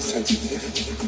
sensitive,